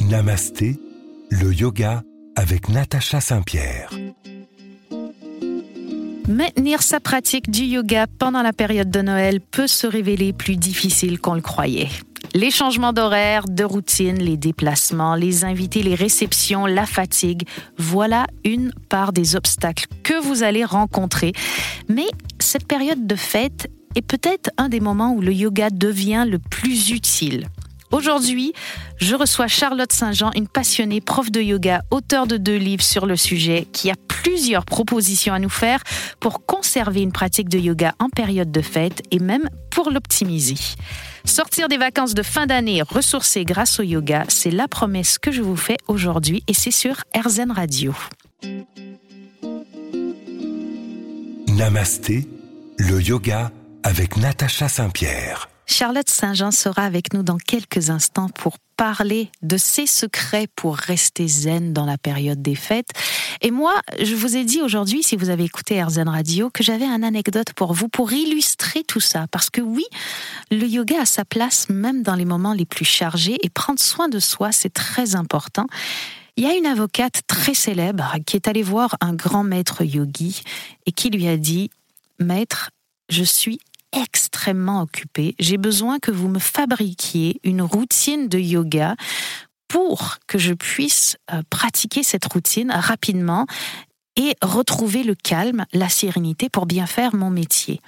Namasté, le yoga avec Natacha Saint-Pierre. Maintenir sa pratique du yoga pendant la période de Noël peut se révéler plus difficile qu'on le croyait. Les changements d'horaire, de routine, les déplacements, les invités, les réceptions, la fatigue, voilà une part des obstacles que vous allez rencontrer. Mais cette période de fête est peut-être un des moments où le yoga devient le plus utile. Aujourd'hui, je reçois Charlotte Saint-Jean, une passionnée prof de yoga, auteure de deux livres sur le sujet, qui a plusieurs propositions à nous faire pour conserver une pratique de yoga en période de fête et même pour l'optimiser. Sortir des vacances de fin d'année ressourcées grâce au yoga, c'est la promesse que je vous fais aujourd'hui et c'est sur RZN Radio. Namasté, le yoga avec Natacha Saint-Pierre. Charlotte Saint-Jean sera avec nous dans quelques instants pour parler de ses secrets pour rester zen dans la période des fêtes. Et moi, je vous ai dit aujourd'hui, si vous avez écouté AirZen Radio, que j'avais une anecdote pour vous pour illustrer tout ça. Parce que oui, le yoga a sa place même dans les moments les plus chargés et prendre soin de soi, c'est très important. Il y a une avocate très célèbre qui est allée voir un grand maître yogi et qui lui a dit, Maître, je suis extrêmement occupée. J'ai besoin que vous me fabriquiez une routine de yoga pour que je puisse euh, pratiquer cette routine rapidement et retrouver le calme, la sérénité pour bien faire mon métier.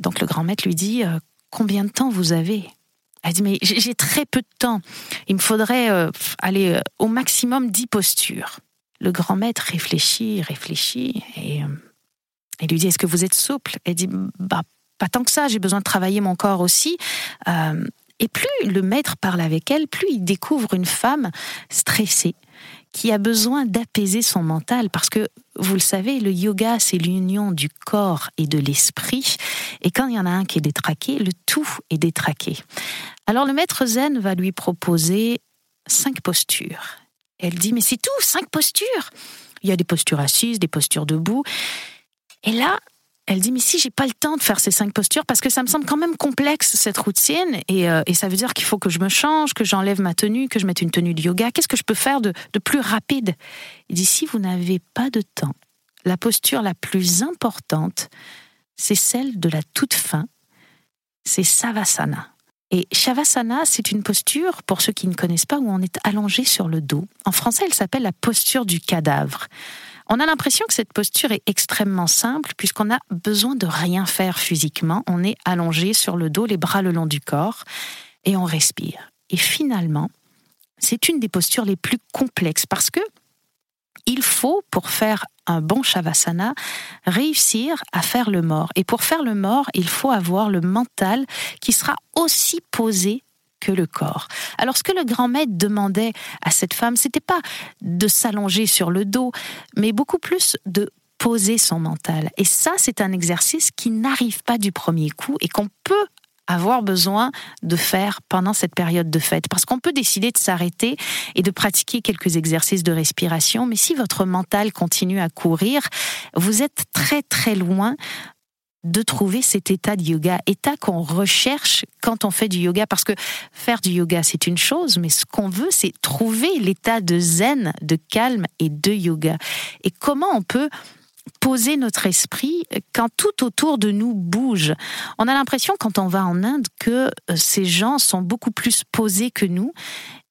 Donc le grand maître lui dit euh, Combien de temps vous avez? Elle dit Mais j'ai très peu de temps. Il me faudrait euh, aller au maximum dix postures. Le grand maître réfléchit, réfléchit et lui dit Est-ce que vous êtes souple? Elle dit Bah, pas tant que ça, j'ai besoin de travailler mon corps aussi. Euh, et plus le maître parle avec elle, plus il découvre une femme stressée qui a besoin d'apaiser son mental parce que vous le savez, le yoga, c'est l'union du corps et de l'esprit. Et quand il y en a un qui est détraqué, le tout est détraqué. Alors le maître zen va lui proposer cinq postures. Elle dit, mais c'est tout, cinq postures. Il y a des postures assises, des postures debout. Et là, elle dit mais si j'ai pas le temps de faire ces cinq postures parce que ça me semble quand même complexe cette routine et, euh, et ça veut dire qu'il faut que je me change, que j'enlève ma tenue, que je mette une tenue de yoga. Qu'est-ce que je peux faire de, de plus rapide? Il dit si vous n'avez pas de temps, la posture la plus importante, c'est celle de la toute fin, c'est Savasana. Et Shavasana, c'est une posture, pour ceux qui ne connaissent pas, où on est allongé sur le dos. En français, elle s'appelle la posture du cadavre. On a l'impression que cette posture est extrêmement simple puisqu'on n'a besoin de rien faire physiquement. On est allongé sur le dos, les bras le long du corps et on respire. Et finalement, c'est une des postures les plus complexes parce que il faut, pour faire un bon Shavasana, réussir à faire le mort. Et pour faire le mort, il faut avoir le mental qui sera aussi posé que le corps. Alors ce que le grand maître demandait à cette femme, c'était pas de s'allonger sur le dos, mais beaucoup plus de poser son mental. Et ça, c'est un exercice qui n'arrive pas du premier coup et qu'on peut avoir besoin de faire pendant cette période de fête. Parce qu'on peut décider de s'arrêter et de pratiquer quelques exercices de respiration, mais si votre mental continue à courir, vous êtes très très loin de trouver cet état de yoga, état qu'on recherche quand on fait du yoga, parce que faire du yoga, c'est une chose, mais ce qu'on veut, c'est trouver l'état de zen, de calme et de yoga. Et comment on peut poser notre esprit quand tout autour de nous bouge? On a l'impression quand on va en Inde que euh, ces gens sont beaucoup plus posés que nous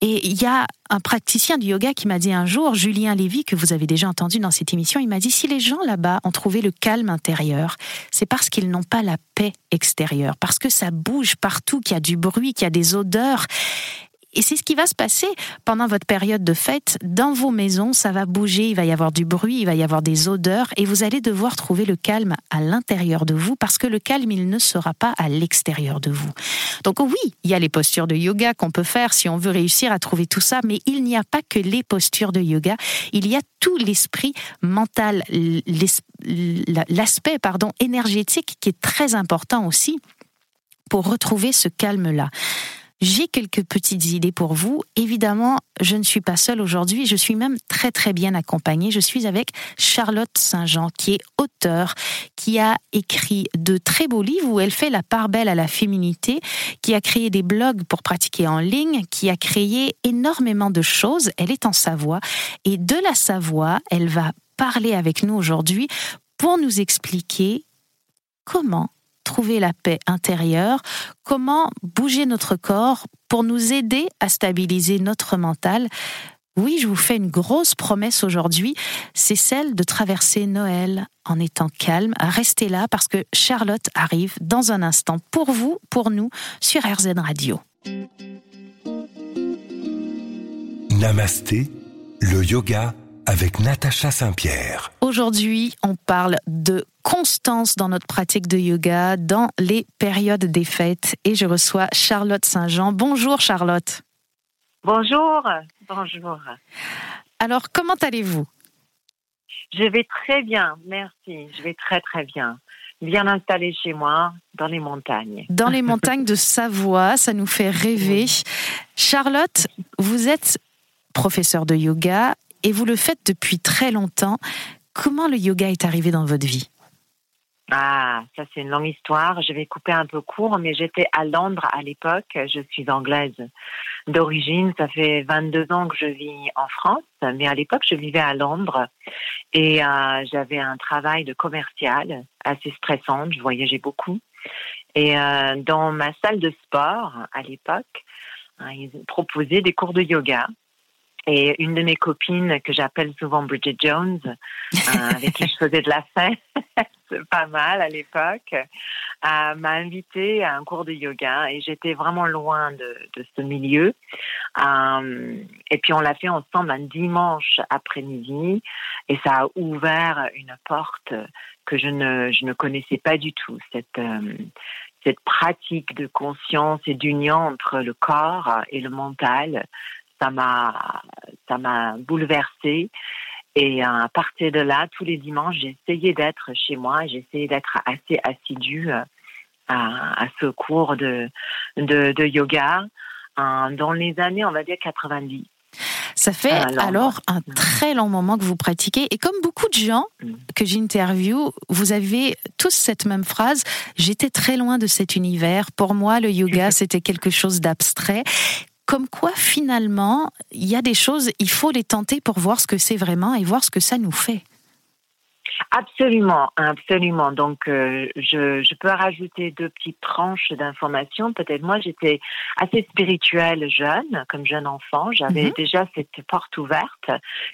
et il y a un praticien du yoga qui m'a dit un jour, Julien Lévy, que vous avez déjà entendu dans cette émission, il m'a dit si les gens là-bas ont trouvé le calme intérieur, c'est parce qu'ils n'ont pas la paix extérieure, parce que ça bouge partout, qu'il y a du bruit, qu'il y a des odeurs. Et c'est ce qui va se passer pendant votre période de fête. Dans vos maisons, ça va bouger, il va y avoir du bruit, il va y avoir des odeurs, et vous allez devoir trouver le calme à l'intérieur de vous, parce que le calme, il ne sera pas à l'extérieur de vous. Donc oui, il y a les postures de yoga qu'on peut faire si on veut réussir à trouver tout ça, mais il n'y a pas que les postures de yoga, il y a tout l'esprit mental, l'aspect pardon énergétique qui est très important aussi pour retrouver ce calme-là. J'ai quelques petites idées pour vous. Évidemment, je ne suis pas seule aujourd'hui, je suis même très très bien accompagnée. Je suis avec Charlotte Saint-Jean, qui est auteure, qui a écrit de très beaux livres où elle fait la part belle à la féminité, qui a créé des blogs pour pratiquer en ligne, qui a créé énormément de choses. Elle est en Savoie et de la Savoie, elle va parler avec nous aujourd'hui pour nous expliquer comment trouver la paix intérieure, comment bouger notre corps pour nous aider à stabiliser notre mental. Oui, je vous fais une grosse promesse aujourd'hui, c'est celle de traverser Noël en étant calme. Restez là parce que Charlotte arrive dans un instant pour vous, pour nous, sur RZN Radio. Namasté, le yoga avec Natacha Saint-Pierre. Aujourd'hui, on parle de constance dans notre pratique de yoga dans les périodes des fêtes et je reçois Charlotte Saint-Jean. Bonjour Charlotte. Bonjour, bonjour. Alors, comment allez-vous? Je vais très bien, merci. Je vais très très bien. Bien installée chez moi, dans les montagnes. Dans les montagnes de Savoie, ça nous fait rêver. Charlotte, vous êtes professeure de yoga et vous le faites depuis très longtemps. Comment le yoga est arrivé dans votre vie? Ah, ça c'est une longue histoire. Je vais couper un peu court, mais j'étais à Londres à l'époque. Je suis anglaise d'origine. Ça fait 22 ans que je vis en France, mais à l'époque je vivais à Londres et euh, j'avais un travail de commercial assez stressant. Je voyageais beaucoup. Et euh, dans ma salle de sport à l'époque, hein, ils proposaient des cours de yoga. Et une de mes copines, que j'appelle souvent Bridget Jones, euh, avec qui je faisais de la fête, pas mal à l'époque, euh, m'a invitée à un cours de yoga et j'étais vraiment loin de, ce milieu. Euh, et puis on l'a fait ensemble un dimanche après-midi et ça a ouvert une porte que je ne, je ne connaissais pas du tout. Cette, cette pratique de conscience et d'union entre le corps et le mental ça m'a ça m'a bouleversée. Et à partir de là, tous les dimanches, essayé d'être chez moi, essayé d'être assez assidue euh, à, ce cours de, de, yoga dans les années, on va dire 90. Ça fait alors un mm. très long moment que vous pratiquez. Et comme beaucoup de gens mm. que j'interviewe, vous avez tous cette même phrase. J'étais très loin de cet univers. Pour moi, le yoga, c'était quelque chose d'abstrait comme quoi finalement, il y a des choses, il faut les tenter pour voir ce que c'est vraiment et voir ce que ça nous fait. Absolument, absolument. Donc, euh, je, peux rajouter deux petites tranches d'informations. Peut-être moi, j'étais assez spirituelle jeune, comme jeune enfant. J'avais mhm. déjà cette porte ouverte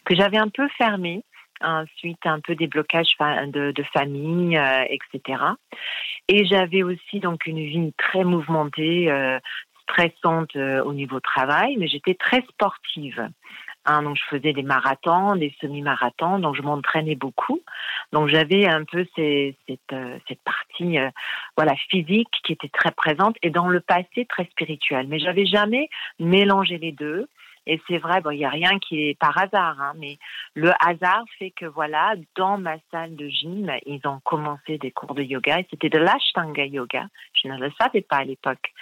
que j'avais un peu fermée. Ensuite, un peu des blocages de, de famille, euh, etc. Et j'avais aussi donc une vie très mouvementée, euh, stressante euh, au niveau travail, mais j'étais très sportive. Hein, donc je faisais des marathons, des semi-marathons, donc je m'entraînais beaucoup. Donc j'avais un peu euh, cette partie euh, voilà physique qui était très présente et dans le passé très spirituelle. Mais j'avais jamais mélangé les deux. Et c'est vrai, bon, il n'y a rien qui est par hasard, hein, mais le hasard fait que voilà, dans ma salle de gym, ils ont commencé des cours de yoga et c'était de l'ashtanga yoga. Je ne le savais pas à l'époque.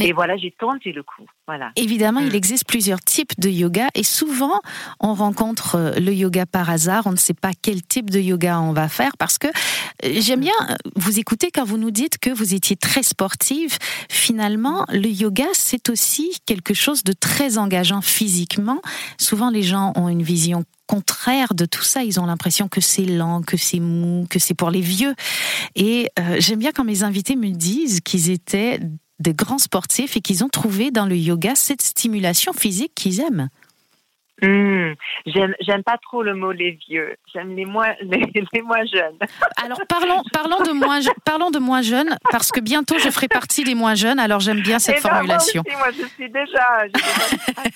Et voilà, j'ai tenté le coup. Voilà. Évidemment, il mm. existe plusieurs types de yoga et souvent on rencontre euh, le yoga par hasard. On ne sait pas quel type de yoga on va faire parce que euh, j'aime bien euh, vous écouter quand vous nous dites que vous étiez très sportive. Finalement, le yoga, c'est aussi quelque chose de très engageant physiquement. Souvent, les gens ont une vision contraire de tout ça. Ils ont l'impression que c'est lent, que c'est mou, que c'est pour les vieux. Et euh, j'aime bien quand mes invités me disent qu'ils étaient des grands sportifs et qu'ils ont trouvé dans le yoga cette stimulation physique qu'ils aiment. Hmm. j'aime, pas trop le mot les vieux. J'aime les moins, les, moins jeunes. Alors parlons, parlons de moins, parlons de moins jeunes parce que bientôt je ferai partie des moins jeunes. Alors j'aime bien cette eh ben, formulation. moi, je suis déjà,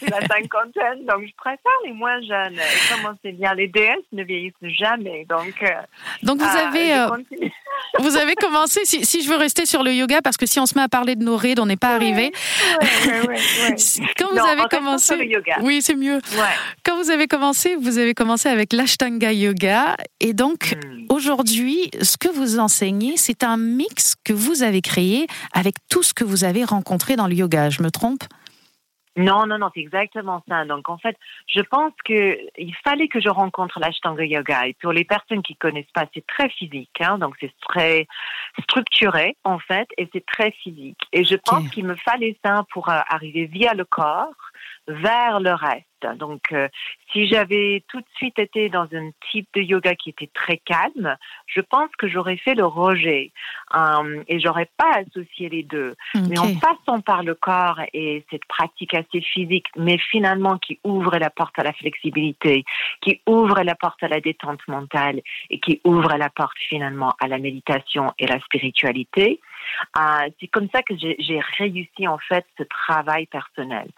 j'ai la cinquantaine, donc je préfère les moins jeunes. Et comment c'est bien, les DS ne vieillissent jamais, donc. Euh, donc vous ah, avez, euh, vous avez commencé. Si, si, je veux rester sur le yoga, parce que si on se met à parler de nos rides, on n'est pas arrivé. Ouais, Quand vous avez commencé, le yoga. oui, c'est mieux. Quand vous avez commencé, vous avez commencé avec l'Ashtanga Yoga. Et donc, hmm. aujourd'hui, ce que vous enseignez, c'est un mix que vous avez créé avec tout ce que vous avez rencontré dans le yoga. Je me trompe? Non, non, non, c'est exactement ça. Donc, en fait, je pense que il fallait que je rencontre l'Ashtanga Yoga. Et pour les personnes qui connaissent pas, c'est très physique. Hein, donc, c'est très structuré, en fait, et c'est très physique. Et je pense qu'il me fallait ça pour euh, arriver via le corps vers le reste. Donc, euh, si j'avais tout de suite été dans un type de yoga qui était très calme, je pense que j'aurais fait le rejet euh, et j'aurais pas associé les deux. Mais en passant par le corps et cette pratique assez physique, mais finalement qui ouvre la porte à la flexibilité, qui ouvre la porte à la détente mentale et qui ouvre la porte finalement à la méditation et la spiritualité, euh, c'est comme ça que j'ai réussi en fait ce travail personnel.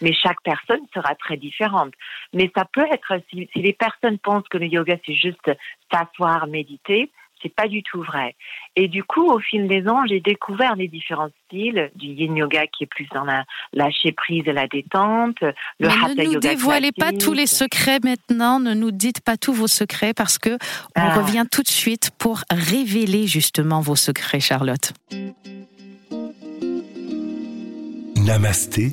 Mais chaque personne sera très différente. Mais ça peut être, si, si les personnes pensent que le yoga c'est juste s'asseoir, méditer, c'est pas du tout vrai. Et du coup, au fil des ans, j'ai découvert les différents styles du yin yoga qui est plus dans la lâcher prise et la détente, le hatha Ne nous dévoilez pas tous les secrets maintenant, ne nous dites pas tous vos secrets parce que on ah. revient tout de suite pour révéler justement vos secrets, Charlotte. Namasté,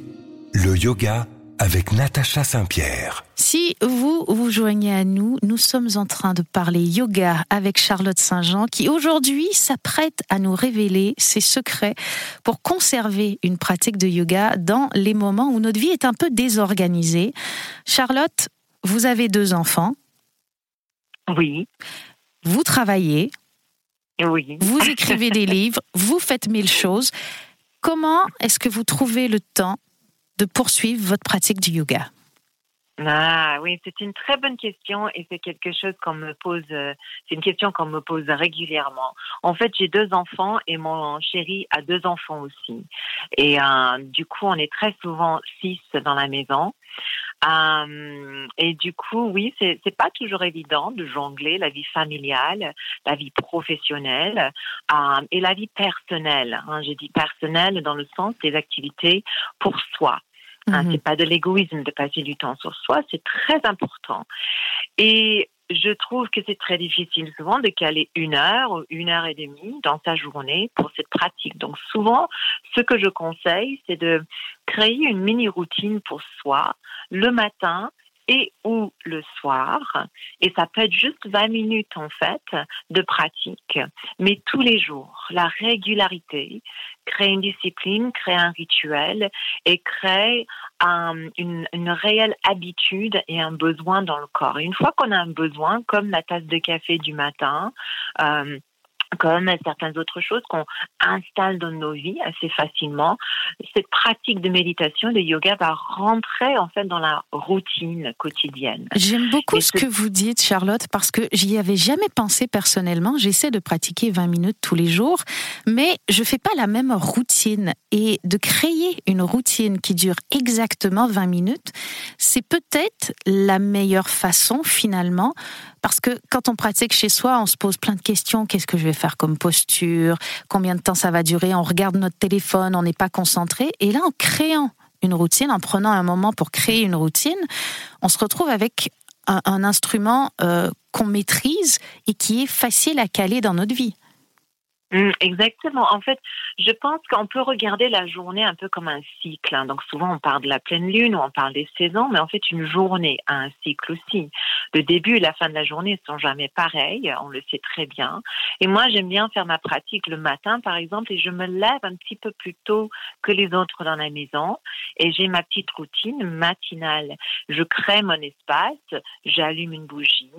le yoga avec Natacha Saint-Pierre. Si vous vous joignez à nous, nous sommes en train de parler yoga avec Charlotte Saint-Jean qui aujourd'hui s'apprête à nous révéler ses secrets pour conserver une pratique de yoga dans les moments où notre vie est un peu désorganisée. Charlotte, vous avez deux enfants. Oui. Vous travaillez. Oui. Vous écrivez des livres, vous faites mille choses. Comment est-ce que vous trouvez le temps de poursuivre votre pratique du yoga? Ah oui, c'est une très bonne question et c'est quelque chose qu'on me pose, euh, c'est une question qu'on me pose régulièrement. En fait, j'ai deux enfants et mon chéri a deux enfants aussi. Et euh, du coup, on est très souvent six dans la maison. Euh, et du coup, oui, c'est c'est pas toujours évident de jongler la vie familiale, la vie professionnelle euh, et la vie personnelle. Hein. Je dis personnelle dans le sens des activités pour soi. Hein, mhm. C'est pas de l'égoïsme de passer du temps sur soi, c'est très important. Et je trouve que c'est très difficile souvent de caler une heure ou une heure et demie dans sa journée pour cette pratique. Donc souvent, ce que je conseille, c'est de créer une mini routine pour soi le matin et ou le soir. Et ça peut être juste 20 minutes en fait de pratique, mais tous les jours. La régularité, créer une discipline, créer un rituel et créer une, une, réelle habitude et un besoin dans le corps. une fois qu'on a un besoin, comme la tasse de café du matin, euh, comme certaines autres choses qu'on installe dans nos vies assez facilement. Cette pratique de méditation, de yoga va rentrer en fait dans la routine quotidienne. J'aime beaucoup ce que vous dites, Charlotte, parce que j'y avais jamais pensé personnellement. J'essaie de pratiquer 20 minutes tous les jours, mais je fais pas la même routine. Et de créer une routine qui dure exactement 20 minutes, c'est peut-être la meilleure façon finalement parce que quand on pratique chez soi, on se pose plein de questions. Qu'est-ce que je vais faire comme posture? Combien de temps ça va durer? On regarde notre téléphone, on n'est pas concentré. Et là, en créant une routine, en prenant un moment pour créer une routine, on se retrouve avec un, instrument euh, qu'on maîtrise et qui est facile à caler dans notre vie. Mm, exactement. En fait, je pense qu'on peut regarder la journée un peu comme un cycle. Hein. Donc souvent on parle de la pleine lune ou on parle des saisons, mais en fait une journée a un cycle aussi. Le début et la fin de la journée sont jamais pareils, on le sait très bien. Et moi j'aime bien faire ma pratique le matin par exemple et je me lève un petit peu plus tôt que les autres dans la maison et j'ai ma petite routine matinale. Je crée mon espace, j'allume une bougie,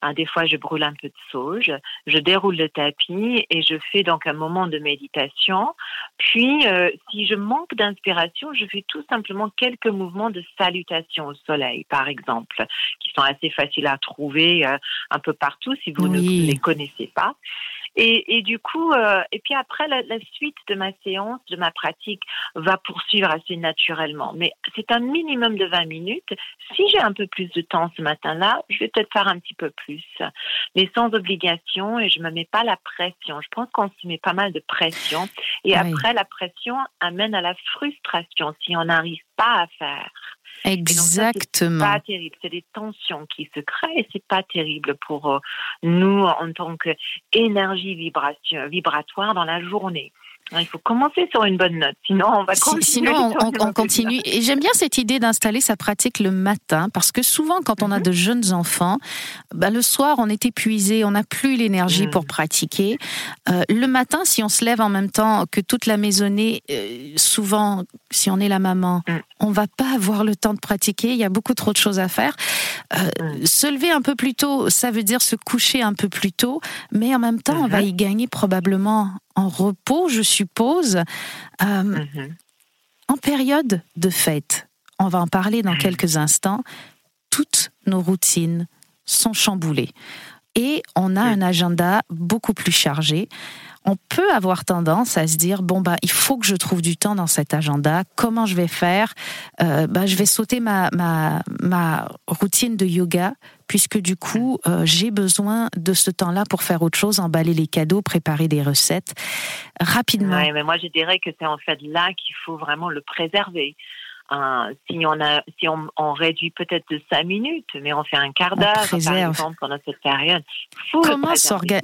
hein, des fois je brûle un peu de sauge, je déroule le tapis et je fais donc un moment de méditation. Puis, euh, si je manque d'inspiration, je fais tout simplement quelques mouvements de salutation au soleil, par exemple, qui sont assez faciles à trouver euh, un peu partout si vous ne les connaissez pas. Et, du coup, euh, et puis après, la, suite de ma séance, de ma pratique, va poursuivre assez naturellement. Mais c'est un minimum de 20 minutes. Si j'ai un peu plus de temps ce matin-là, je vais peut-être faire un petit peu plus. Mais sans obligation et je me mets pas la pression. Je pense qu'on se met pas mal de pression. Et après, la pression amène à la frustration si on n'arrive pas à faire Exactement. C'est pas terrible. C'est des tensions qui se créent et c'est pas terrible pour euh, nous en tant qu'énergie vibratoire dans la journée. Il faut commencer sur une bonne note, sinon on va continuer. Sinon, on, continue. Et j'aime bien cette idée d'installer sa pratique le matin, parce que souvent, quand on a mhm. de jeunes enfants, bah, le soir, on est épuisé, on n'a plus l'énergie mhm. pour pratiquer. Euh, le matin, si on se lève en même temps que toute la maisonnée, euh, souvent, si on est la maman, mm. on va pas avoir le temps de pratiquer. Il y a beaucoup trop de choses à faire. Euh, mm. Se lever un peu plus tôt, ça veut dire se coucher un peu plus tôt, mais en même temps, on va mm-hmm. y gagner probablement en repos, je suppose. Euh, mm-hmm. En période de fête, on va en parler dans mm. quelques instants, toutes nos routines sont chamboulées et on a un agenda beaucoup plus chargé on peut avoir tendance à se dire bon bah il faut que je trouve du temps dans cet agenda. Comment je vais faire? Euh, bah, je vais sauter ma, ma, ma routine de yoga puisque du coup euh, j'ai besoin de ce temps-là pour faire autre chose, emballer les cadeaux, préparer des recettes rapidement. Oui, mais moi je dirais que c'est en fait là qu'il faut vraiment le préserver si on a, si on, on réduit peut-être de 5 minutes, mais on fait un quart d'heure, par exemple, pendant cette période. Comment,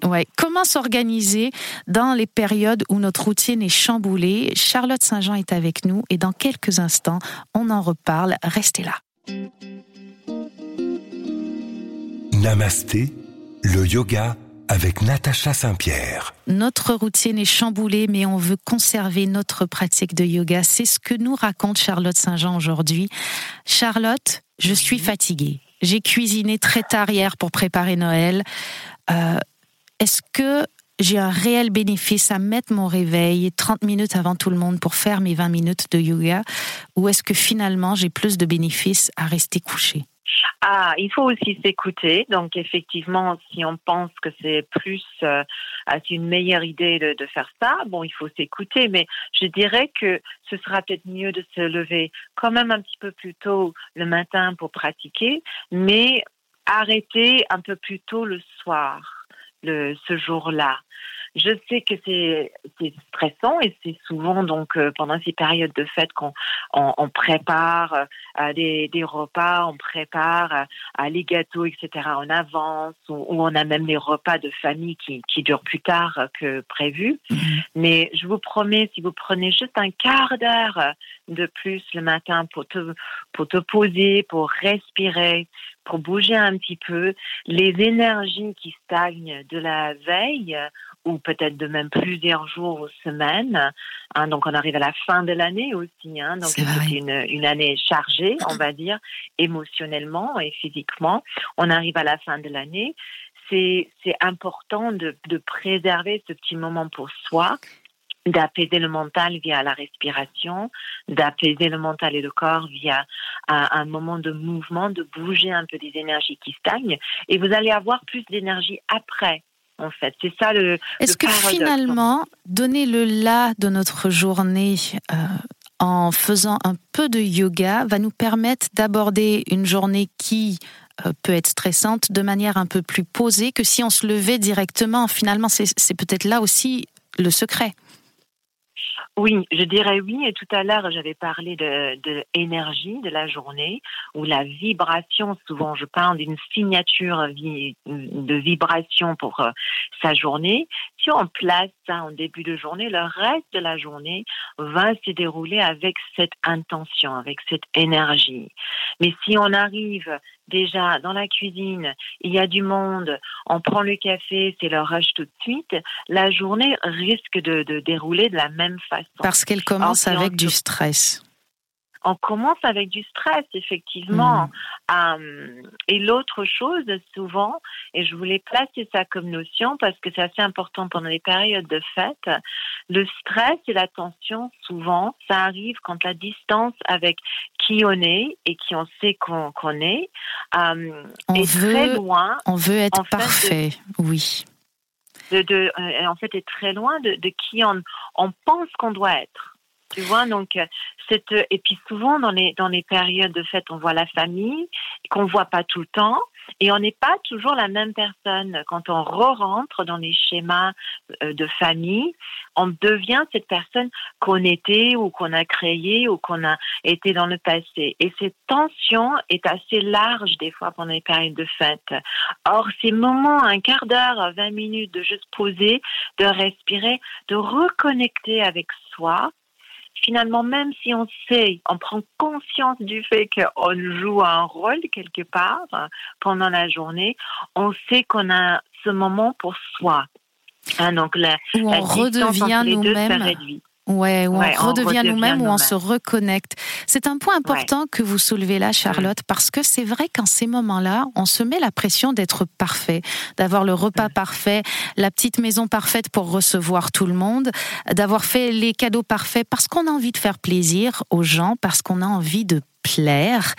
ouais. Comment s'organiser dans les périodes où notre routine est chamboulée? Charlotte Saint-Jean est avec nous et dans quelques instants, on en reparle. Restez là. Namasté, le yoga avec Natacha Saint-Pierre. Notre routine est chamboulée, mais on veut conserver notre pratique de yoga. C'est ce que nous raconte Charlotte Saint-Jean aujourd'hui. Charlotte, je suis fatiguée. J'ai cuisiné très tard hier pour préparer Noël. Euh, est-ce que j'ai un réel bénéfice à mettre mon réveil 30 minutes avant tout le monde pour faire mes 20 minutes de yoga? Ou est-ce que finalement j'ai plus de bénéfices à rester couché? Ah, il faut aussi s'écouter. Donc effectivement, si on pense que c'est plus, euh, une meilleure idée de, faire ça, bon, il faut s'écouter. Mais je dirais que ce sera peut-être mieux de se lever quand même un petit peu plus tôt le matin pour pratiquer, mais arrêter un peu plus tôt le soir, ce jour-là. Je sais que c'est stressant et c'est souvent donc euh, pendant ces périodes de fête qu'on on, on prépare euh, des, des, repas, on prépare euh, les gâteaux, etc. en avance ou, on a même des repas de famille qui, qui durent plus tard que prévu. Mm-hmm. Mais je vous promets, si vous prenez juste un quart d'heure de plus le matin pour te, pour te poser, pour respirer, pour bouger un petit peu, les énergies qui stagnent de la veille ou peut-être de même plusieurs jours ou semaines. Hein, donc on arrive à la fin de l'année aussi. Hein, donc c'est une, une année chargée, on va dire, émotionnellement et physiquement. On arrive à la fin de l'année. C'est important de, de préserver ce petit moment pour soi d'apaiser le mental via la respiration, d'apaiser le mental et le corps via un, un, moment de mouvement, de bouger un peu des énergies qui stagnent. Et vous allez avoir plus d'énergie après en fait. C'est ça le. Est-ce que finalement, donner le là de notre journée euh, en faisant un peu de yoga va nous permettre d'aborder une journée qui euh, peut être stressante de manière un peu plus posée que si on se levait directement. Finalement, c'est peut-être là aussi le secret. Oui, je dirais oui. Et tout à l'heure, j'avais parlé de, de, énergie de la journée, ou la vibration. Souvent, je parle d'une signature de vibration pour euh, sa journée. Si on place ça en début de journée, le reste de la journée va se dérouler avec cette intention, avec cette énergie. Mais si on arrive déjà dans la cuisine, il y a du monde, on prend le café, c'est le rush tout de suite, la journée risque de, de dérouler de la même façon. Parce qu'elle commence avec du stress on commence avec du stress, effectivement. Mm. Euh, et l'autre chose, souvent, et je voulais placer ça comme notion parce que c'est assez important pendant les périodes de fête, le stress et la tension, souvent, ça arrive quand la distance avec qui on est et qui on sait qu'on est euh, est très loin. On veut être parfait, oui. De, de, euh, en fait, est très loin de, de qui on, on pense qu'on doit être. Tu vois, donc euh, cette et puis souvent dans les dans les périodes de fête, on voit la famille qu'on voit pas tout le temps Et on n'est pas toujours la même personne. Quand on re-rentre dans les schémas euh, de famille, on devient cette personne qu'on était ou qu'on a créée ou qu'on a été dans le passé. Et cette tension est assez large des fois pendant les périodes de fête. Or, ces moments, un quart d'heure, 20 minutes de juste poser, de respirer, de reconnecter avec soi, finalement, même si on sait, on prend conscience du fait qu'on joue un rôle quelque part pendant la journée, on sait qu'on a ce moment pour soi. Hein, donc la, Où on redevient nous-mêmes. Ouais, où on redevient nous-mêmes, où on se reconnecte. C'est un point important que vous soulevez là, Charlotte, parce que c'est vrai qu'en ces moments-là, on se met la pression d'être parfait, d'avoir le repas parfait, la petite maison parfaite pour recevoir tout le monde, d'avoir fait les cadeaux parfaits parce qu'on a envie de faire plaisir aux gens, parce qu'on a envie de plaire.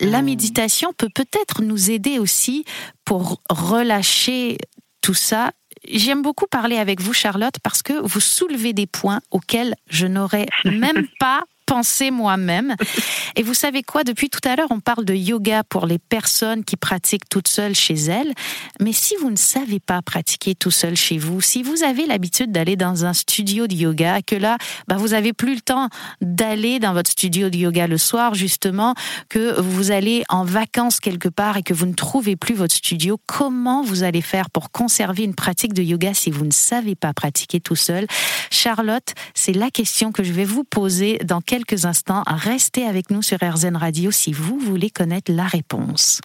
La méditation peut peut-être nous aider aussi pour relâcher tout ça J'aime beaucoup parler avec vous, Charlotte, parce que vous soulevez des points auxquels je n'aurais même pas penser moi-même. Et vous savez quoi? Depuis tout à l'heure, on parle de yoga pour les personnes qui pratiquent toutes seules chez elles. Mais si vous ne savez pas pratiquer tout seul chez vous, si vous avez l'habitude d'aller dans un studio de yoga, que là, bah, vous avez plus le temps d'aller dans votre studio de yoga le soir, justement, que vous allez en vacances quelque part et que vous ne trouvez plus votre studio, comment vous allez faire pour conserver une pratique de yoga si vous ne savez pas pratiquer tout seul? Charlotte, c'est la question que je vais vous poser dans quelques quelques instants. Restez avec nous sur RZN Radio si vous voulez connaître la réponse.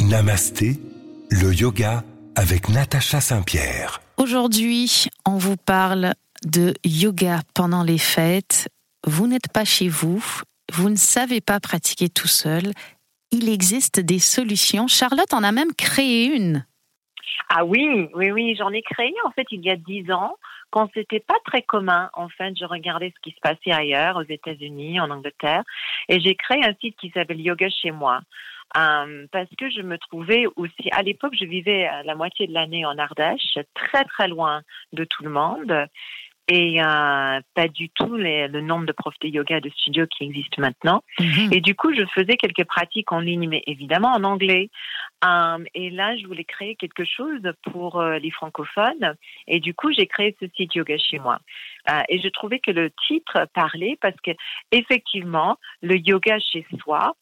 Namasté, le yoga avec Natacha Saint-Pierre. Aujourd'hui, on vous parle de yoga pendant les fêtes. Vous n'êtes pas chez vous, vous ne savez pas pratiquer tout seul. Il existe des solutions. Charlotte en a même créé une. Ah oui, oui, oui, j'en ai créé en fait il y a dix ans quand c'était pas très commun, en fait, je regardais ce qui se passait ailleurs, aux États-Unis, en Angleterre, et j'ai créé un site qui s'appelle Yoga chez moi. Euh, parce que je me trouvais aussi, à l'époque, je vivais la moitié de l'année en Ardèche, très très loin de tout le monde et euh, pas du tout le nombre de profs de yoga de studio qui existent maintenant. Mhm. Et du coup, je faisais quelques pratiques en ligne, mais évidemment en anglais. Euh, et là, je voulais créer quelque chose pour euh, les francophones. Et du coup, j'ai créé ce site yoga chez moi. et je trouvais que le titre parlait parce que effectivement, le yoga chez soi,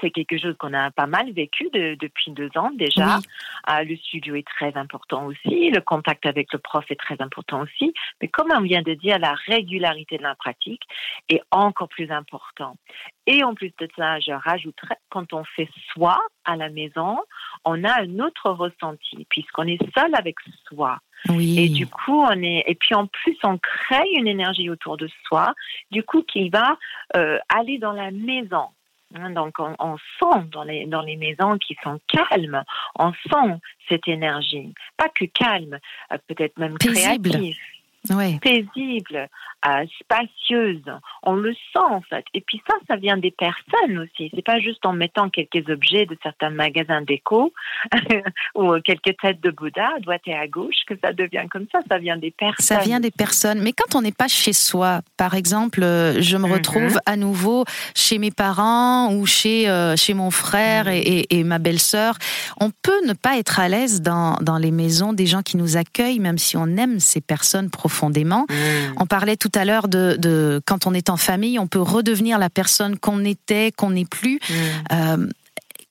c'est quelque chose qu'on a pas mal vécu depuis deux ans déjà. Euh, le studio est très important aussi, le contact avec le prof est très important aussi. Mais comme on vient de dire, la régularité de la pratique est encore plus important. Et en plus de ça, je rajouterais, quand on fait soi à la maison, on a un autre ressenti puisqu'on est seul avec soi. Oui. Et du coup, on est, et puis en plus, on crée une énergie autour de soi, du coup, qui va euh, aller dans la maison. Hein, donc, on, sent dans les, dans les maisons qui sont calmes, on sent cette énergie. Pas que calme, euh, peut-être même créative paisible, euh, spacieuse. On le sent en fait. Et puis ça, ça vient des personnes aussi. C'est pas juste en mettant quelques objets de certains magasins déco ou quelques têtes de Bouddha à droite et à gauche que ça devient comme ça. Ça vient des personnes. Ça vient des personnes. Mais quand on n'est pas chez soi, par exemple, euh, je me retrouve mhm. à nouveau chez mes parents ou chez euh, chez mon frère et, et, ma belle-sœur, on peut ne pas être à l'aise dans dans les maisons des gens qui nous accueillent, même si on aime ces personnes profondément profondément. Mmh. On parlait tout à l'heure de, quand on est en famille, on peut redevenir la personne qu'on était, qu'on n'est plus. Mmh. Euh,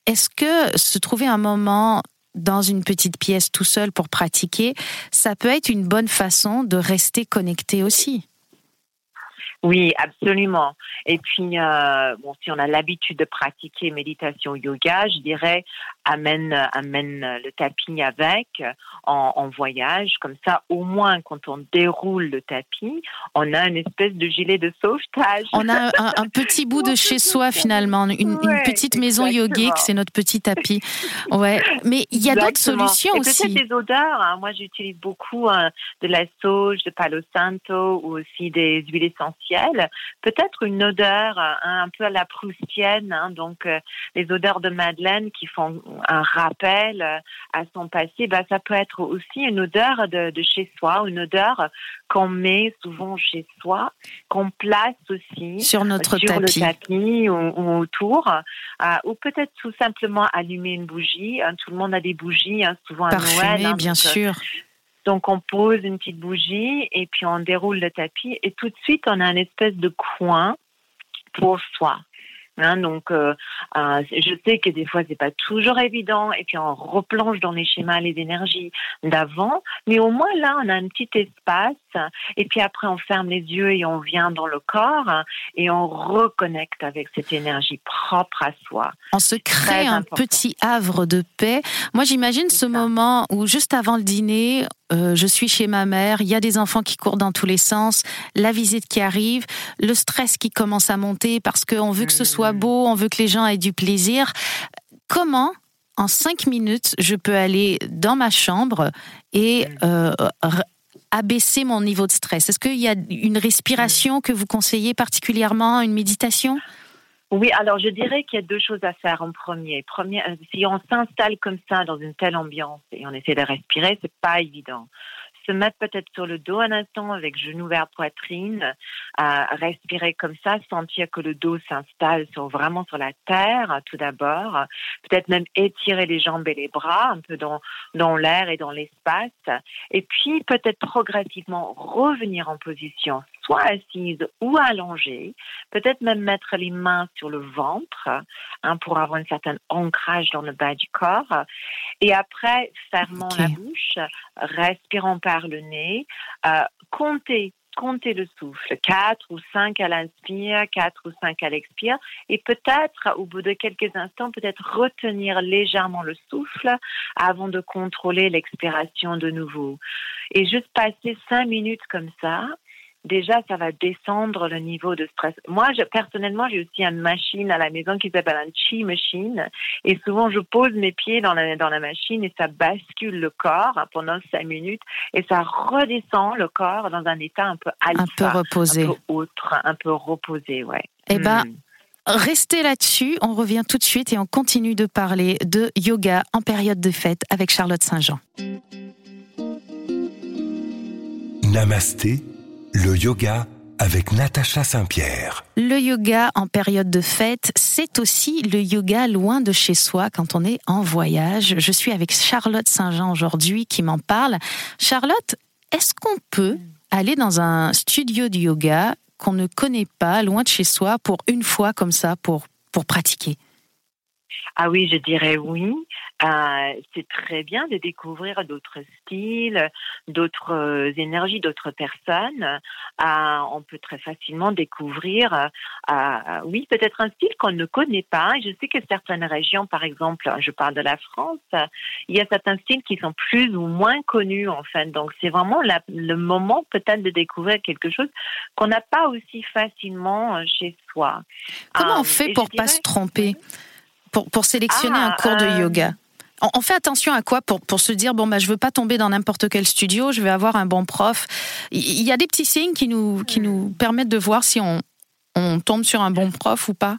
est-ce que se trouver un moment dans une petite pièce tout seul pour pratiquer, ça peut être une bonne façon de rester connecté aussi? Oui, absolument. Et puis, euh, bon, si on a l'habitude de pratiquer méditation yoga, je dirais amène amène le tapis avec en, voyage. Comme ça, au moins, quand on déroule le tapis, on a une espèce de gilet de sauvetage. On a un, petit bout de chez soi finalement, une, petite maison yogique, c'est notre petit tapis. Ouais, mais il y a d'autres solutions aussi. Peut-être des odeurs. Hein. Moi, j'utilise beaucoup hein, de la sauge, de Palo Santo ou aussi des huiles essentielles peut-être une odeur hein, un peu à la proustienne, donc euh, les odeurs de Madeleine qui font un rappel à son passé, bah, ça peut être aussi une odeur de, chez soi, une odeur qu'on met souvent chez soi, qu'on place aussi sur notre tapis. le tapis ou, autour, ou peut-être tout simplement allumer une bougie. Hein, tout le monde a des bougies, hein, souvent à Noël. Hein, bien sûr. Donc on pose une petite bougie et puis on déroule le tapis et tout de suite on a une espèce de coin pour soi. Hein, donc, euh, euh, je sais que des fois c'est pas toujours évident, et puis on replonge dans les schémas, les énergies d'avant, mais au moins là on a un petit espace, et puis après on ferme les yeux et on vient dans le corps et on reconnecte avec cette énergie propre à soi. On se crée un petit havre de paix. Moi j'imagine ce moment où juste avant le dîner, euh, je suis chez ma mère, il y a des enfants qui courent dans tous les sens, la visite qui arrive, le stress qui commence à monter parce qu'on veut que ce soit mmh. beau, on veut que les gens aient du plaisir. Comment, en cinq minutes, je peux aller dans ma chambre et mmh. euh, abaisser mon niveau de stress? Est-ce qu'il y a une respiration que vous conseillez particulièrement, une méditation? Oui, alors je dirais qu'il y a deux choses à faire en premier. premier euh, si on s'installe comme ça dans une telle ambiance et on essaie de respirer, c'est pas évident. Se mettre peut-être sur le dos un instant avec genou vers poitrine, respirer comme ça, sentir que le dos s'installe sur, vraiment sur la terre tout d'abord, peut-être même étirer les jambes et les bras un peu dans, dans l'air et dans l'espace, et puis peut-être progressivement revenir en position soit assise ou allongée, peut-être même mettre les mains sur le ventre hein, pour avoir un certain ancrage dans le bas du corps. Et après, fermant la bouche, respirant par le nez, euh, comptez comptez le souffle, 4 ou 5 à l'inspire, 4 ou 5 à l'expire, et peut-être, au bout de quelques instants, peut-être retenir légèrement le souffle avant de contrôler l'expiration de nouveau. Et juste passer 5 minutes comme ça, déjà, ça va descendre le niveau de stress. Moi, je, personnellement, j'ai aussi une machine à la maison qui s'appelle un chi machine. Et souvent, je pose mes pieds dans la, dans la machine et ça bascule le corps pendant cinq minutes et ça redescend le corps dans un état un peu alpha. Un peu reposé. Un peu autre, un peu reposé, ouais. Eh ben, hmm. Restez là-dessus, on revient tout de suite et on continue de parler de yoga en période de fête avec Charlotte Saint-Jean. Namasté le yoga avec Natacha Saint-Pierre. Le yoga en période de fête, c'est aussi le yoga loin de chez soi quand on est en voyage. Je suis avec Charlotte Saint-Jean aujourd'hui qui m'en parle. Charlotte, est-ce qu'on peut aller dans un studio de yoga qu'on ne connaît pas, loin de chez soi, pour une fois comme ça, pour, pour pratiquer? Ah oui, je dirais oui. Euh, c'est très bien de découvrir d'autres styles, d'autres euh, énergies, d'autres personnes. Euh, on peut très facilement découvrir, oui, peut-être un style qu'on ne connaît pas. Je sais que certaines régions, par exemple, je parle de la France, il y a certains styles qui sont plus ou moins connus en fait. Donc c'est vraiment le moment peut-être de découvrir quelque chose qu'on n'a pas aussi facilement chez soi. Comment on fait pour pas se tromper pour, sélectionner un cours de ah, yoga? On, fait attention à quoi pour, pour se dire bon bah je veux pas tomber dans n'importe quel studio, je vais avoir un bon prof. Il y a des petits signes qui nous qui nous permettent de voir si on, on tombe sur un bon prof ou pas.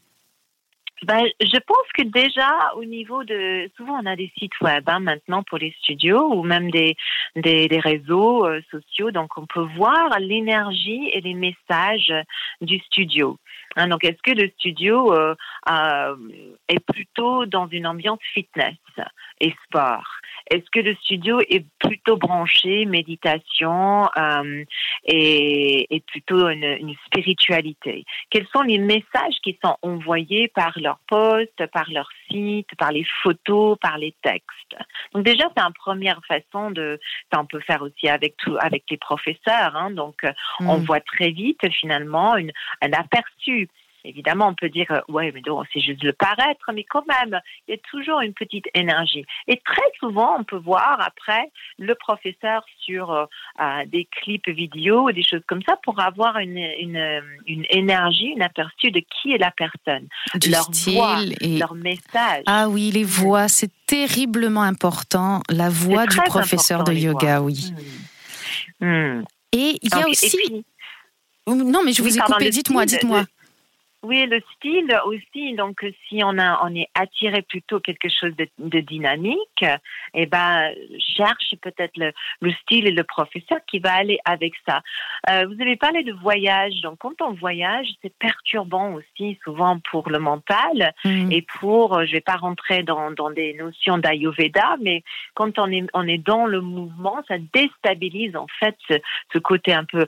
Ben, je pense que déjà au niveau de souvent on a des sites web hein, maintenant pour les studios ou même des des, des réseaux euh, sociaux donc on peut voir l'énergie et les messages du studio. Hein, donc est-ce que le studio euh, est plutôt dans une ambiance fitness et sport? Est-ce que le studio est plutôt branché méditation euh, et, plutôt une, une, spiritualité? Quels sont les messages qui sont envoyés par leur poste, par leur site, par les photos, par les textes Donc déjà, c'est une première façon de. Ça, on peut faire aussi avec tout, avec les professeurs. Hein, donc, on mm. voit très vite finalement une, un aperçu Évidemment, on peut dire, euh, ouais, mais c'est juste le paraître, mais quand même, il y a toujours une petite énergie. Et très souvent, on peut voir après le professeur sur euh, euh, des clips vidéo ou des choses comme ça pour avoir une, une, énergie, une aperçu de qui est la personne, leur voix, et... leur message. Ah oui, les voix, c'est terriblement important. La voix du professeur de yoga, oui. Hmm. Hmm. Et il y a aussi. Non, mais je vous ai coupé. Dites-moi, dites-moi. Oui, le style aussi. Donc, si on a, on est attiré plutôt quelque chose de, dynamique, eh ben, cherche peut-être le, le, style et le professeur qui va aller avec ça. Euh, vous avez parlé de voyage. Donc, quand on voyage, c'est perturbant aussi, souvent pour le mental mm. et pour, je vais pas rentrer dans, dans des notions d'Ayurveda, mais quand on est, on est dans le mouvement, ça déstabilise en fait ce, ce côté un peu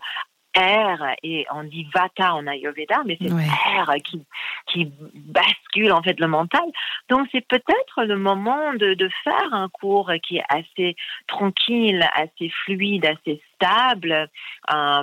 air et on dit vata en ayurveda mais c'est air qui qui bascule en fait le mental donc c'est peut-être le moment de, de faire un cours qui est assez tranquille assez fluide assez stable,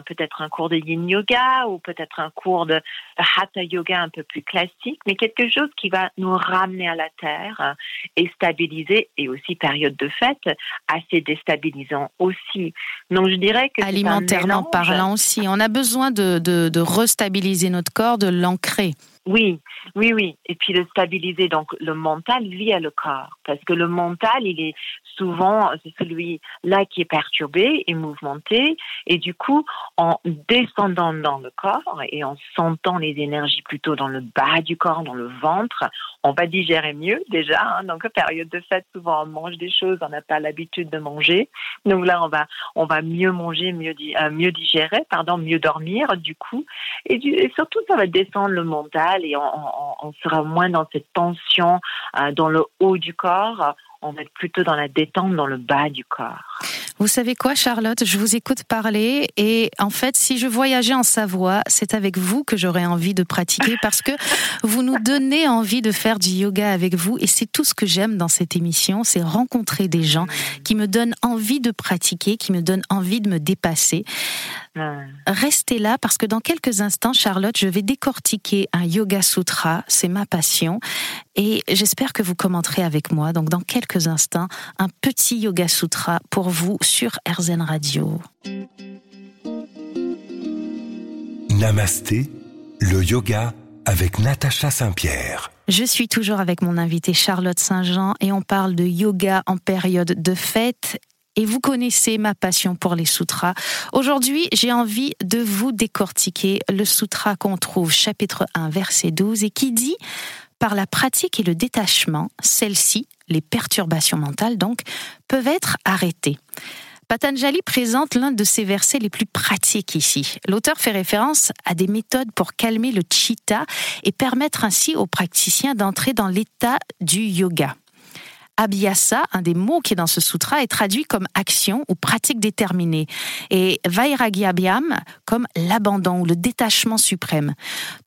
peut-être un cours de yin yoga ou peut-être un cours de hatha yoga un peu plus classique, mais quelque chose qui va nous ramener à la terre et stabiliser, et aussi période de fête, assez déstabilisant aussi. Donc je dirais que alimentairement parlant aussi, on a besoin de, de, de restabiliser notre corps, de l'ancrer. Oui, oui, oui. Et puis de stabiliser donc le mental via le corps. Parce que le mental, il est souvent, celui-là qui est perturbé et mouvementé. Et du coup, en descendant dans le corps et en sentant les énergies plutôt dans le bas du corps, dans le ventre, on va digérer mieux déjà. Hein. Donc, période de fête, souvent on mange des choses, on n'a pas l'habitude de manger. Donc là, on va, on va mieux manger, mieux, euh, mieux digérer, pardon, mieux dormir du coup. Et, et surtout, ça va descendre le mental et on, sera moins dans cette tension euh, dans le haut du corps. On va être plutôt dans la détente dans le bas du corps. Vous savez quoi, Charlotte? Je vous écoute parler et en fait, si je voyageais en Savoie, c'est avec vous que j'aurais envie de pratiquer parce que vous nous donnez envie de faire du yoga avec vous et c'est tout ce que j'aime dans cette émission, c'est rencontrer des gens qui me donnent envie de pratiquer, qui me donnent envie de me dépasser. Restez là parce que dans quelques instants, Charlotte, je vais décortiquer un yoga sutra, c'est ma passion et j'espère que vous commenterez avec moi. Donc dans quelques instants, un petit yoga sutra pour vous sur RZN Radio. Namasté, le yoga avec Natacha Saint-Pierre. Je suis toujours avec mon invité Charlotte Saint-Jean et on parle de yoga en période de fête et vous connaissez ma passion pour les sutras. Aujourd'hui, j'ai envie de vous décortiquer le sutra qu'on trouve chapitre 1 verset 12 et qui dit par la pratique et le détachement, celles-ci, les perturbations mentales donc, peuvent être arrêtées. Patanjali présente l'un de ses versets les plus pratiques ici. L'auteur fait référence à des méthodes pour calmer le chitta et permettre ainsi aux praticiens d'entrer dans l'état du yoga. Abhyasa, un des mots qui est dans ce sutra, est traduit comme action ou pratique déterminée, et Vairagyabyam comme l'abandon ou le détachement suprême.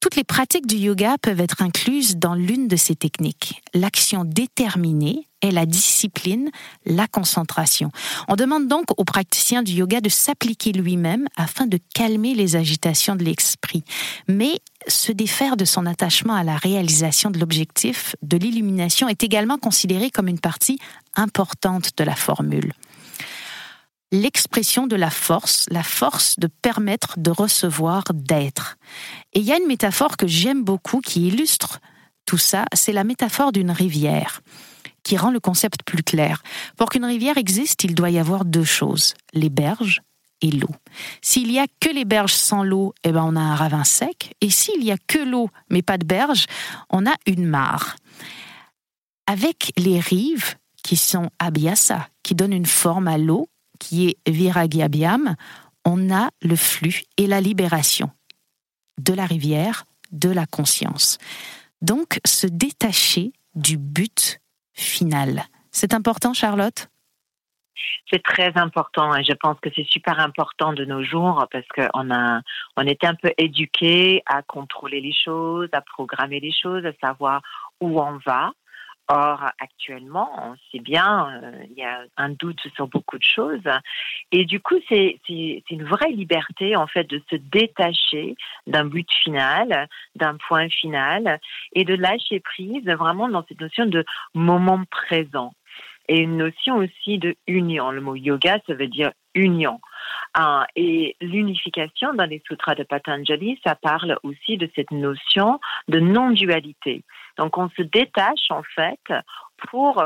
Toutes les pratiques du yoga peuvent être incluses dans l'une de ces techniques. L'action déterminée est la discipline, la concentration. On demande donc au praticien du yoga de s'appliquer lui-même afin de calmer les agitations de l'esprit. Mais se défaire de son attachement à la réalisation de l'objectif de l'illumination est également considéré comme une partie importante de la formule. L'expression de la force, la force de permettre de recevoir, d'être. Et il y a une métaphore que j'aime beaucoup qui illustre tout ça, c'est la métaphore d'une rivière qui rend le concept plus clair. Pour qu'une rivière existe, il doit y avoir deux choses, les berges et l'eau. S'il y a que les berges sans l'eau, eh ben on a un ravin sec. Et s'il y a que l'eau mais pas de berges, on a une mare. Avec les rives qui sont abhyasa, qui donnent une forme à l'eau, qui est viragyabyam, on a le flux et la libération de la rivière, de la conscience. Donc se détacher du but C'est important, Charlotte? C'est très important et je pense que c'est super important de nos jours parce qu'on a, on était un peu éduqué à contrôler les choses, à programmer les choses, à savoir où on va. Or, actuellement, on sait bien, euh, il y a un doute sur beaucoup de choses. Et du coup, c'est une vraie liberté, en fait, de se détacher d'un but final, d'un point final, et de lâcher prise vraiment dans cette notion de moment présent. Et une notion aussi de union. Le mot yoga, ça veut dire union. Ah, et l'unification dans les sutras de Patanjali, ça parle aussi de cette notion de non-dualité. Donc on se détache en fait pour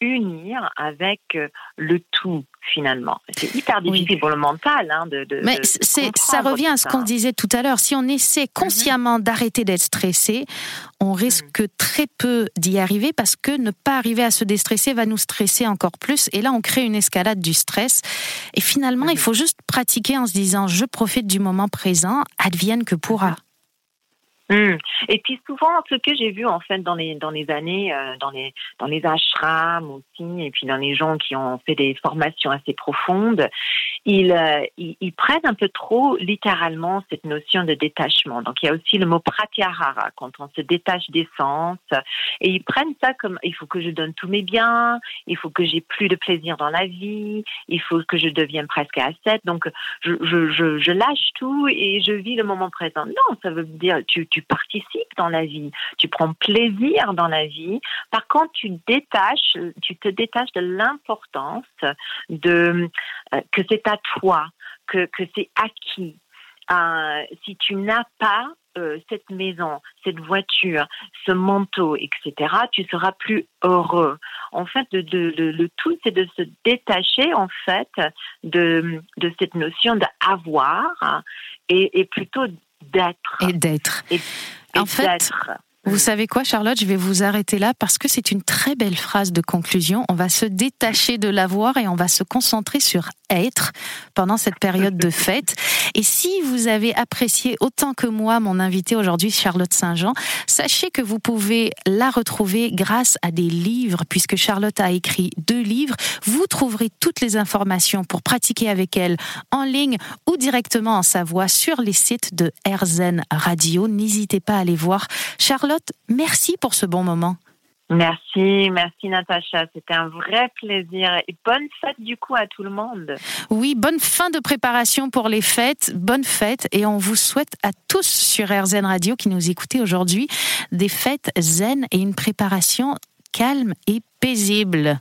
unir avec euh, le tout finalement. C'est hyper difficile pour le mental. Hein, de, de, Mais ça revient à ce qu'on disait tout à l'heure. Si on essaie mhm. consciemment d'arrêter d'être stressé, on risque mhm. très peu d'y arriver parce que ne pas arriver à se déstresser va nous stresser encore plus. Et là, on crée une escalade du stress. Et finalement, il mhm. faut juste pratiquer en se disant je profite du moment présent, advienne que pourra. Hmm. Et puis souvent, ce que j'ai vu en fait dans les dans les années, euh, dans les dans les ashrams aussi, et puis dans les gens qui ont fait des formations assez profondes, ils, euh, ils, prennent un peu trop littéralement cette notion de détachement. Donc il y a aussi le mot pratyahara quand on se détache des sens, et ils prennent ça comme il faut que je donne tous mes biens, il faut que j'ai plus de plaisir dans la vie, il faut que je devienne presque ascète. Donc je, je, je, je lâche tout et je vis le moment présent. Non, ça veut dire tu tu participes dans la vie, tu prends plaisir dans la vie. Par contre, tu détaches, tu te détaches de l'importance de euh, que c'est à toi, que, que c'est acquis. Euh, si tu n'as pas euh, cette maison, cette voiture, ce manteau, etc., tu seras plus heureux. En fait, le tout, c'est de se détacher en fait de, de cette notion d'avoir et, et plutôt d'être. Et d'être. En fait, vous savez quoi, Charlotte? Je vais vous arrêter là parce que c'est une très belle phrase de conclusion. On va se détacher de l'avoir et on va se concentrer sur être pendant cette période de fête. Et si vous avez apprécié autant que moi mon invité aujourd'hui, Charlotte Saint-Jean, sachez que vous pouvez la retrouver grâce à des livres, puisque Charlotte a écrit deux livres. Vous trouverez toutes les informations pour pratiquer avec elle en ligne ou directement en sa voix sur les sites de RZN Radio. N'hésitez pas à aller voir. Charlotte merci pour ce bon moment. Merci, merci Natacha. C'était un vrai plaisir. Et bonne fête du coup à tout le monde. Oui, bonne fin de préparation pour les fêtes. Bonne fête. Et on vous souhaite à tous sur RZN Radio qui nous écoutez aujourd'hui des fêtes zen et une préparation calme et paisible.